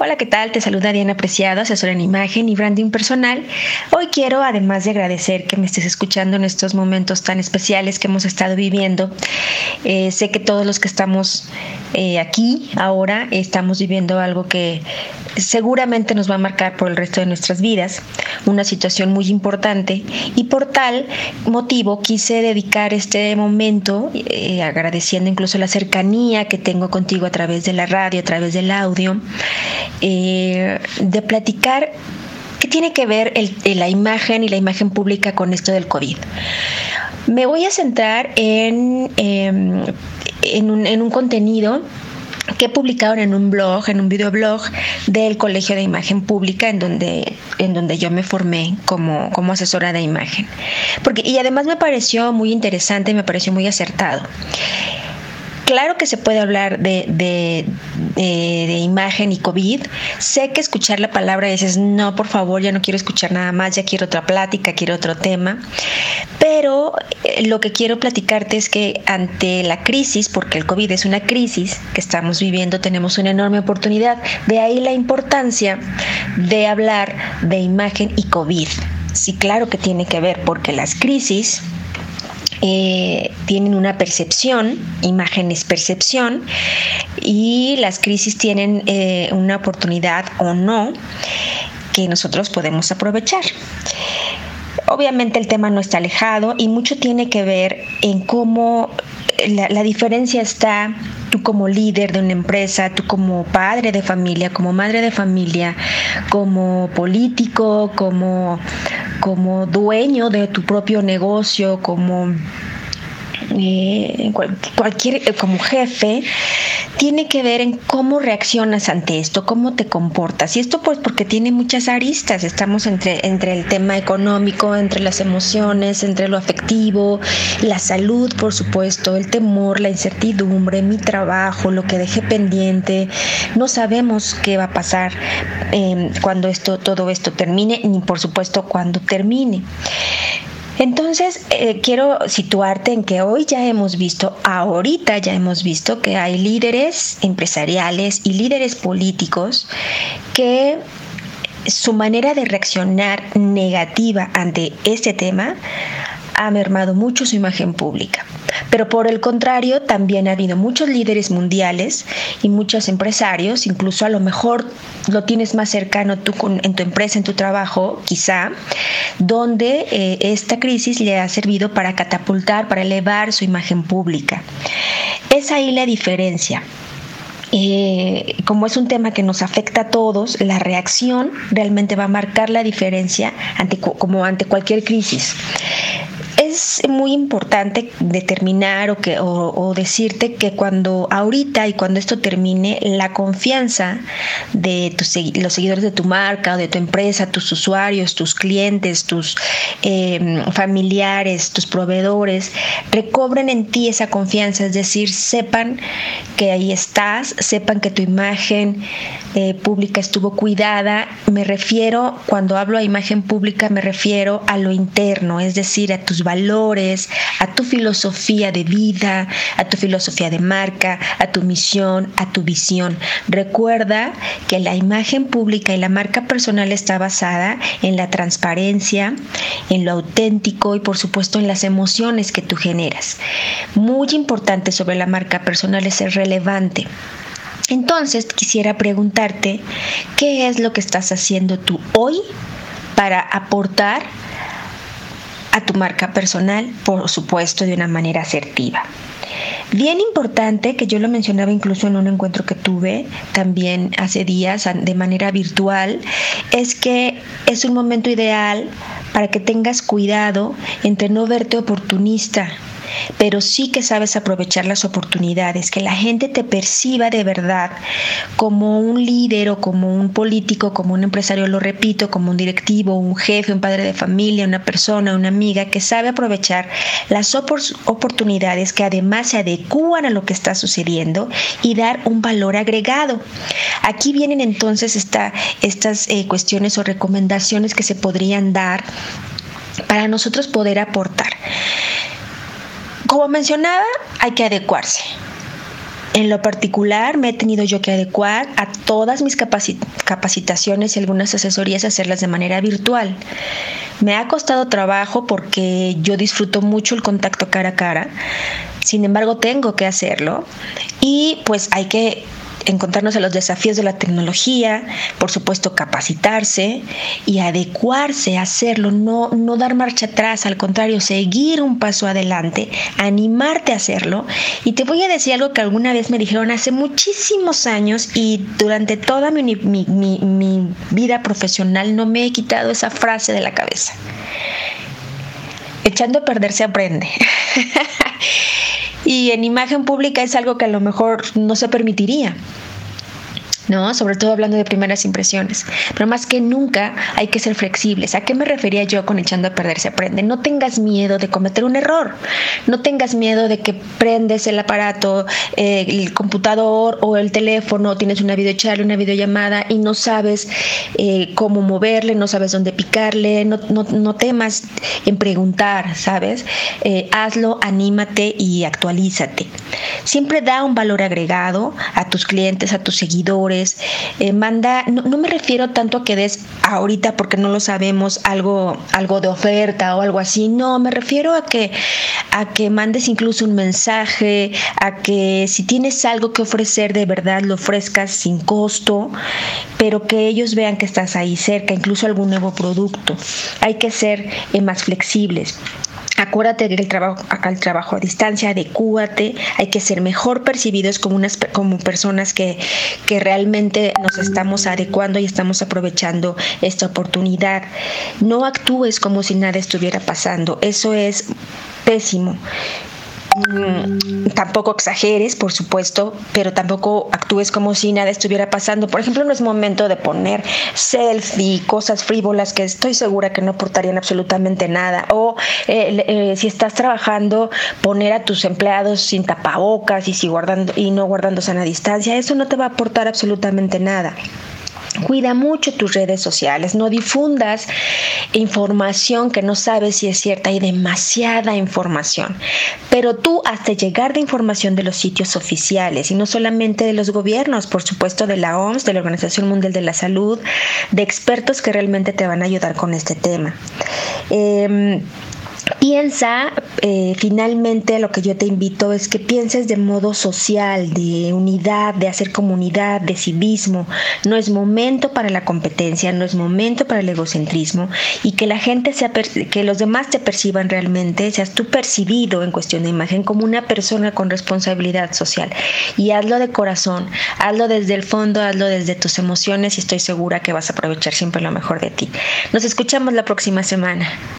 Hola, ¿qué tal? Te saluda Diana Preciado, asesora en imagen y branding personal. Hoy quiero, además de agradecer que me estés escuchando en estos momentos tan especiales que hemos estado viviendo, eh, sé que todos los que estamos eh, aquí ahora estamos viviendo algo que seguramente nos va a marcar por el resto de nuestras vidas, una situación muy importante y por tal motivo quise dedicar este momento eh, agradeciendo incluso la cercanía que tengo contigo a través de la radio, a través del audio eh, de platicar qué tiene que ver la imagen y la imagen pública con esto del COVID. Me voy a centrar en, em, en, un, en un contenido que publicaron en un blog, en un videoblog del Colegio de Imagen Pública, en donde, en donde yo me formé como, como asesora de imagen. Porque, y además me pareció muy interesante me pareció muy acertado. Claro que se puede hablar de, de, imagen y COVID. Sé que escuchar la palabra dices, no, por favor, ya no quiero escuchar nada más, ya quiero otra plática, quiero otro tema. Pero eh, lo que quiero platicarte es que ante la crisis, porque el COVID es una crisis que estamos viviendo, tenemos una enorme oportunidad. De ahí la importancia de hablar de imagen y COVID. Sí, claro que tiene que ver, porque las crisis eh, tienen una percepción, imagen es percepción, y las crisis tienen eh, una oportunidad o no que nosotros podemos aprovechar. Obviamente el tema no está alejado y mucho tiene que ver en cómo la, diferencia está tú como líder de una empresa, tú como padre de familia, como madre de familia, como político, como como dueño de tu propio negocio, como eh, cualquier eh, como jefe tiene que ver en cómo reaccionas ante esto, cómo te comportas. Y esto pues porque tiene muchas aristas. Estamos entre, entre el tema económico, entre las emociones, entre lo afectivo, la salud, por supuesto, el temor, la incertidumbre, mi trabajo, lo que dejé pendiente. No sabemos qué va a pasar eh, cuando esto, todo esto termine, ni por supuesto cuando termine. Entonces, eh, quiero situarte en que hoy ya hemos visto, ahorita ya hemos visto que hay líderes empresariales y líderes políticos que su manera de reaccionar negativa ante este tema ha mermado mucho su imagen pública. Pero por el contrario, también ha habido muchos líderes mundiales y muchos empresarios, incluso a lo mejor lo tienes más cercano tú en tu empresa, en tu trabajo, quizá, donde eh, esta crisis le ha servido para catapultar, para elevar su imagen pública. Es ahí la diferencia. Eh, como es un tema que nos afecta a todos, la reacción realmente va a marcar la diferencia ante, como ante cualquier crisis es muy importante determinar o, que, o, decirte que cuando ahorita y cuando esto termine, la confianza de tus, los seguidores de tu marca o de tu empresa, tus usuarios, tus clientes, tus em, familiares, tus proveedores, recobren en ti esa confianza, es decir, sepan que ahí estás, sepan que tu imagen eh, pública estuvo cuidada. Me refiero, cuando hablo a imagen pública, me refiero a lo interno, es decir, a tus valores, a tu filosofía de vida, a tu filosofía de marca, a tu misión, a tu visión. Recuerda que la imagen pública y la marca personal está basada en la transparencia, en lo auténtico y por supuesto en las emociones que tú generas. Muy importante sobre la marca personal es ser relevante. Entonces quisiera preguntarte, ¿qué es lo que estás haciendo tú hoy para aportar a tu marca personal, por supuesto, de una manera asertiva. Bien importante, que yo lo mencionaba incluso en un encuentro que tuve también hace días de manera virtual, es que es un momento ideal para que tengas cuidado entre no verte oportunista pero sí que sabes aprovechar las oportunidades, que la gente te perciba de verdad como un líder o como un político, como un empresario, lo repito, como un directivo, un jefe, un padre de familia, una persona, una amiga que sabe aprovechar las oportunidades que además se adecúan a lo que está sucediendo y dar un valor agregado. Aquí vienen entonces estas eh, cuestiones o recomendaciones que se podrían dar para nosotros poder aportar. Como mencionaba, hay que adecuarse. En lo particular, me he tenido yo que adecuar a todas mis capacitaciones y algunas asesorías hacerlas de manera virtual. Me ha costado trabajo porque yo disfruto mucho el contacto cara a cara. Sin embargo, tengo que hacerlo y pues hay que encontrarnos a los desafíos de la tecnología, por supuesto capacitarse y adecuarse a hacerlo, no, no dar marcha atrás, al contrario, seguir un paso adelante, animarte a hacerlo. Y te voy a decir algo que alguna vez me dijeron hace muchísimos años y durante toda mi, mi, mi vida profesional no me he quitado esa frase de la cabeza. Echando a perder se aprende. y en imagen pública es algo que a lo mejor no se permitiría. ¿No? Sobre todo hablando de primeras impresiones. Pero más que nunca hay que ser flexibles. ¿A qué me refería yo con echando a perder se aprende? No tengas miedo de cometer un error. No tengas miedo de que prendes el aparato, eh, el computador o el teléfono, tienes una videocharla, una videollamada y no sabes eh, cómo moverle, no sabes dónde picarle, no, no, temas en preguntar, ¿sabes? Eh, hazlo, anímate y actualízate. Siempre da un valor agregado a tus clientes, a tus seguidores eh, manda, no, me refiero tanto a que des ahorita porque no lo sabemos algo, algo de oferta o algo así, no, me refiero a que, a que mandes incluso un mensaje, a que si tienes algo que ofrecer de verdad lo ofrezcas sin costo, pero que ellos vean que estás ahí cerca, incluso algún nuevo producto. Hay que ser eh, más flexibles. Acuérdate del trabajo, el trabajo a distancia, adecúate, hay que ser mejor percibidos como, unas, como personas que, que realmente nos estamos adecuando y estamos aprovechando esta oportunidad. No actúes como si nada estuviera pasando, eso es pésimo. Mm, tampoco exageres, por supuesto, pero tampoco actúes como si nada estuviera pasando. Por ejemplo, no es momento de poner selfie, cosas frívolas que estoy segura que no aportarían absolutamente nada. O eh, eh, si estás trabajando, poner a tus empleados sin tapabocas y, si guardando, y no guardando sana distancia, eso no te va a aportar absolutamente nada. Cuida mucho tus redes sociales, no difundas información que no sabes si es cierta, hay demasiada información. Pero tú hasta llegar de información de los sitios oficiales y no solamente de los gobiernos, por supuesto de la OMS, de la Organización Mundial de la Salud, de expertos que realmente te van a ayudar con este tema. Em, Piensa, eh, finalmente lo que yo te invito es que pienses de modo social, de unidad, de hacer comunidad, de civismo. No es momento para la competencia, no es momento para el egocentrismo y que la gente sea, que los demás te perciban realmente, seas tú percibido en cuestión de imagen como una persona con responsabilidad social. Y hazlo de corazón, hazlo desde el fondo, hazlo desde tus emociones y estoy segura que vas a aprovechar siempre lo mejor de ti. Nos escuchamos la próxima semana.